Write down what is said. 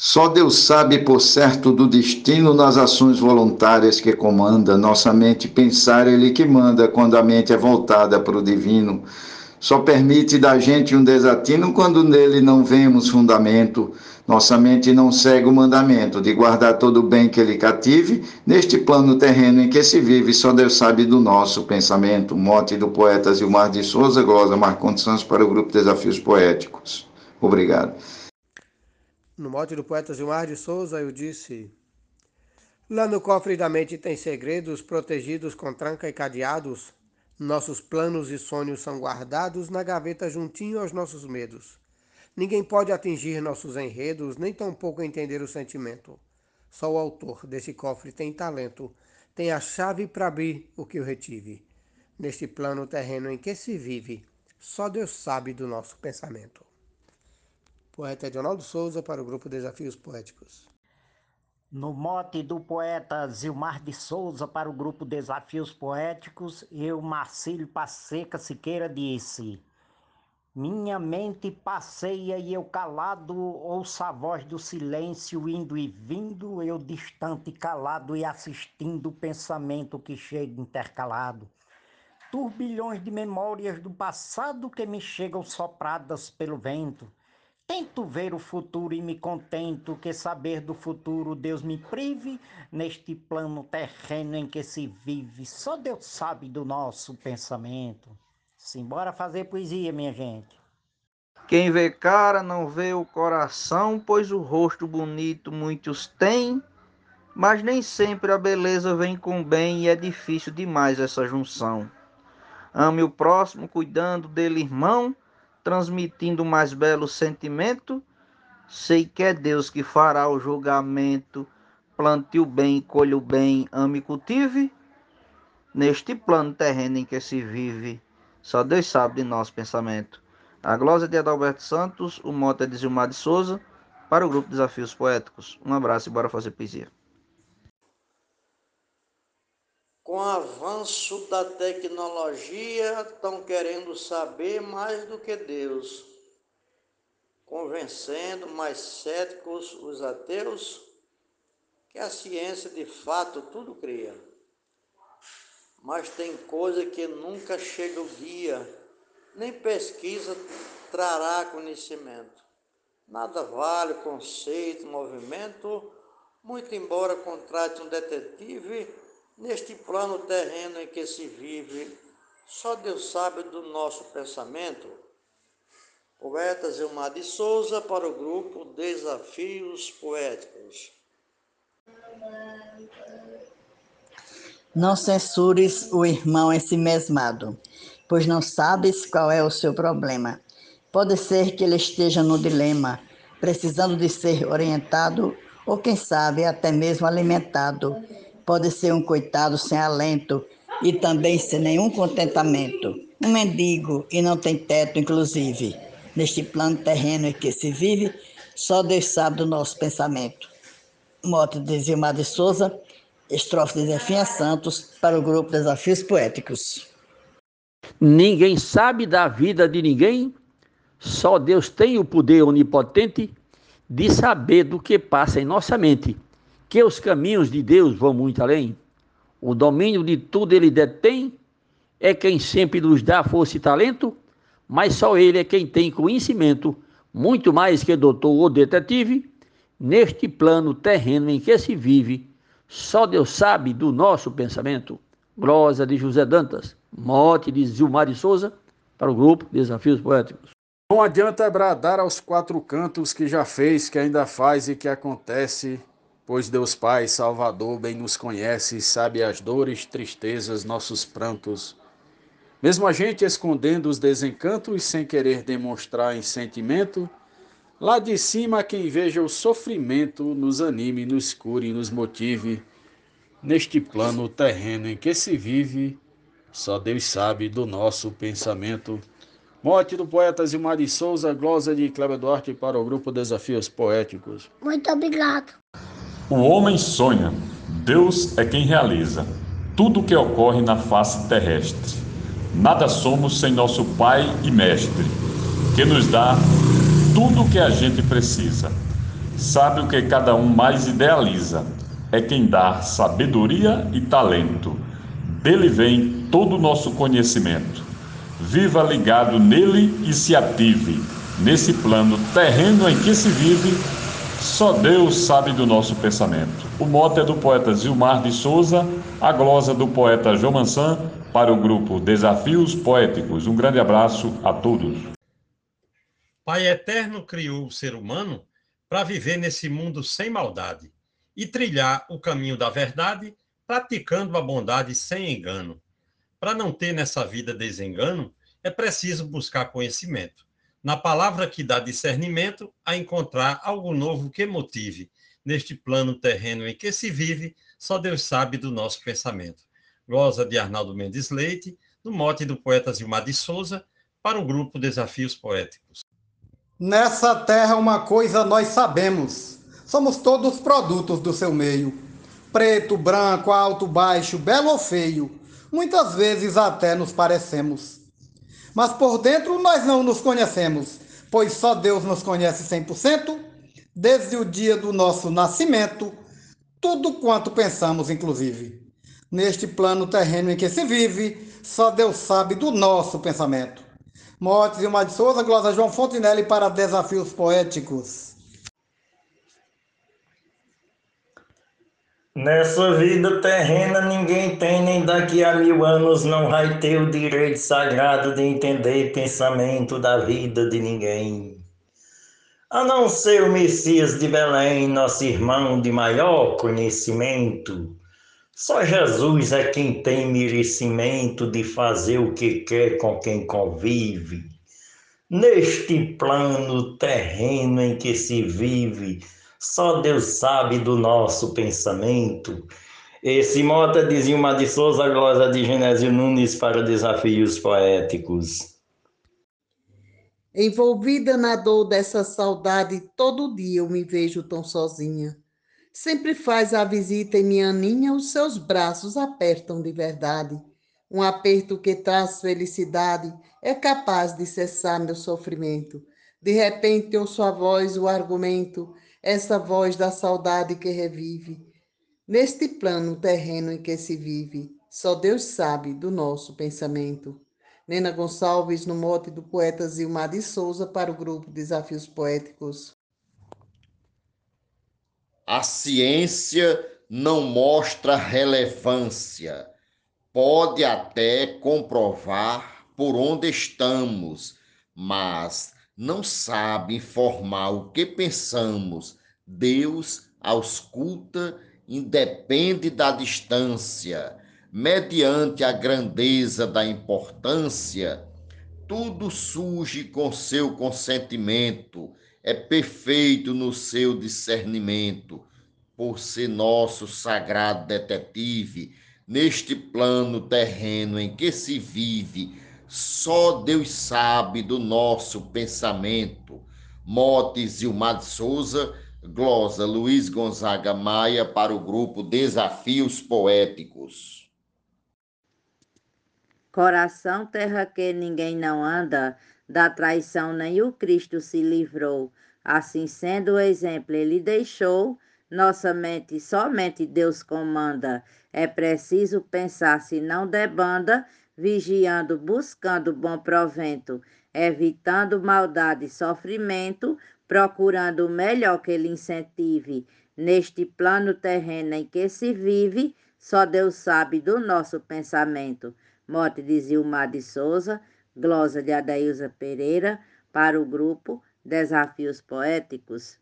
Só Deus sabe por certo do destino nas ações voluntárias que comanda. Nossa mente pensar, Ele que manda, quando a mente é voltada para o divino. Só permite da gente um desatino quando nele não vemos fundamento. Nossa mente não segue o mandamento de guardar todo o bem que ele cative, neste plano terreno em que se vive, só Deus sabe do nosso pensamento. Mote do poeta Zilmar de Souza, glosa Marcondes Santos para o grupo Desafios Poéticos. Obrigado. No mote do poeta Gilmar de Souza, eu disse: Lá no cofre da mente tem segredos protegidos com tranca e cadeados. Nossos planos e sonhos são guardados na gaveta juntinho aos nossos medos. Ninguém pode atingir nossos enredos, nem tampouco entender o sentimento. Só o autor desse cofre tem talento, tem a chave para abrir o que eu retive. Neste plano terreno em que se vive, só Deus sabe do nosso pensamento. Poeta Edionaldo Souza para o grupo Desafios Poéticos. No mote do poeta Zilmar de Souza para o grupo Desafios Poéticos, eu, Marcílio Passeca Siqueira, disse: Minha mente passeia e eu calado ouço a voz do silêncio indo e vindo, eu distante calado e assistindo o pensamento que chega intercalado. Turbilhões de memórias do passado que me chegam sopradas pelo vento Tento ver o futuro e me contento que saber do futuro Deus me prive neste plano terreno em que se vive. Só Deus sabe do nosso pensamento. Simbora fazer poesia, minha gente. Quem vê cara não vê o coração, pois o rosto bonito muitos têm, mas nem sempre a beleza vem com bem e é difícil demais essa junção. Ame o próximo, cuidando dele, irmão transmitindo o mais belo sentimento. Sei que é Deus que fará o julgamento. Plante o bem, colhe o bem, ame e cultive. Neste plano terreno em que se vive, só Deus sabe de nosso pensamento. A glória de Adalberto Santos, o moto é de Gilmar de Souza, para o grupo Desafios Poéticos. Um abraço e bora fazer poesia. Com o avanço da tecnologia, estão querendo saber mais do que Deus, convencendo mais céticos os ateus que a ciência de fato tudo cria. Mas tem coisa que nunca chega o dia, nem pesquisa trará conhecimento. Nada vale conceito, movimento, muito embora contrate um detetive Neste plano terreno em que se vive, só Deus sabe do nosso pensamento. Poeta Zilmar de Souza para o grupo Desafios Poéticos. Não censures o irmão ensimesmado, pois não sabes qual é o seu problema. Pode ser que ele esteja no dilema, precisando de ser orientado ou, quem sabe, até mesmo alimentado pode ser um coitado sem alento e também sem nenhum contentamento. Um mendigo e não tem teto, inclusive. Neste plano terreno em que se vive, só Deus sabe do nosso pensamento. Moto de Zilmar de Souza, estrofe de Zefinha Santos, para o grupo Desafios Poéticos. Ninguém sabe da vida de ninguém, só Deus tem o poder onipotente de saber do que passa em nossa mente que os caminhos de Deus vão muito além. O domínio de tudo ele detém, é quem sempre nos dá força e talento, mas só ele é quem tem conhecimento, muito mais que doutor ou detetive, neste plano terreno em que se vive, só Deus sabe do nosso pensamento. Glosa de José Dantas, mote de Zilmar de Souza, para o grupo Desafios Poéticos. Não adianta bradar aos quatro cantos que já fez, que ainda faz e que acontece Pois Deus Pai, Salvador, bem nos conhece, sabe as dores, tristezas, nossos prantos. Mesmo a gente escondendo os desencantos sem querer demonstrar em sentimento, lá de cima quem veja o sofrimento nos anime, nos cure, nos motive. Neste plano terreno em que se vive, só Deus sabe do nosso pensamento. Morte do poeta Zilmar de Souza, glosa de Cleber Duarte para o grupo Desafios Poéticos. Muito obrigado. O homem sonha, Deus é quem realiza tudo o que ocorre na face terrestre. Nada somos sem nosso Pai e Mestre, que nos dá tudo o que a gente precisa. sabe o que cada um mais idealiza. É quem dá sabedoria e talento. Dele vem todo o nosso conhecimento. Viva ligado nele e se ative. Nesse plano terreno em que se vive, só Deus sabe do nosso pensamento. O mote é do poeta Zilmar de Souza, a glosa do poeta João Mansan, para o grupo Desafios Poéticos. Um grande abraço a todos. Pai Eterno criou o ser humano para viver nesse mundo sem maldade e trilhar o caminho da verdade, praticando a bondade sem engano. Para não ter nessa vida desengano, é preciso buscar conhecimento. Na palavra que dá discernimento, a encontrar algo novo que motive. Neste plano terreno em que se vive, só Deus sabe do nosso pensamento. Glosa de Arnaldo Mendes Leite, no mote do poeta Zilmar de Souza, para o grupo Desafios Poéticos. Nessa terra uma coisa nós sabemos, somos todos produtos do seu meio. Preto, branco, alto, baixo, belo ou feio, muitas vezes até nos parecemos. Mas por dentro nós não nos conhecemos, pois só Deus nos conhece 100%, desde o dia do nosso nascimento, tudo quanto pensamos, inclusive. Neste plano terreno em que se vive, só Deus sabe do nosso pensamento. Mortes e uma de Souza, Glosa João Fontinelli para Desafios Poéticos. Nessa vida terrena ninguém tem, nem daqui a mil anos não vai ter o direito sagrado de entender pensamento da vida de ninguém. A não ser o Messias de Belém, nosso irmão de maior conhecimento, só Jesus é quem tem merecimento de fazer o que quer com quem convive. Neste plano terreno em que se vive, só Deus sabe do nosso pensamento. Esse mota dizia uma de Souza Glosa de Genésio Nunes para desafios poéticos. Envolvida na dor dessa saudade, todo dia eu me vejo tão sozinha. Sempre faz a visita em minha aninha, os seus braços apertam de verdade. Um aperto que traz felicidade é capaz de cessar meu sofrimento. De repente ouço a voz, o argumento, essa voz da saudade que revive. Neste plano terreno em que se vive, só Deus sabe do nosso pensamento. Nena Gonçalves, no mote do poeta Zilmar de Souza, para o grupo Desafios Poéticos. A ciência não mostra relevância. Pode até comprovar por onde estamos, mas não sabe informar o que pensamos. Deus ausculta, independe da distância, mediante a grandeza da importância, tudo surge com seu consentimento. É perfeito no seu discernimento, por ser nosso sagrado detetive, neste plano terreno em que se vive, só Deus sabe do nosso pensamento. Motes Gilmar de Souza, glosa Luiz Gonzaga Maia para o grupo Desafios Poéticos. Coração terra que ninguém não anda, da traição nem o Cristo se livrou. Assim sendo o exemplo, ele deixou. Nossa mente somente Deus comanda. É preciso pensar se não debanda, vigiando, buscando bom provento, evitando maldade e sofrimento, procurando o melhor que lhe incentive. Neste plano terreno em que se vive, só Deus sabe do nosso pensamento. Mote de Zilmar de Souza, glosa de Adailza Pereira, para o grupo Desafios Poéticos.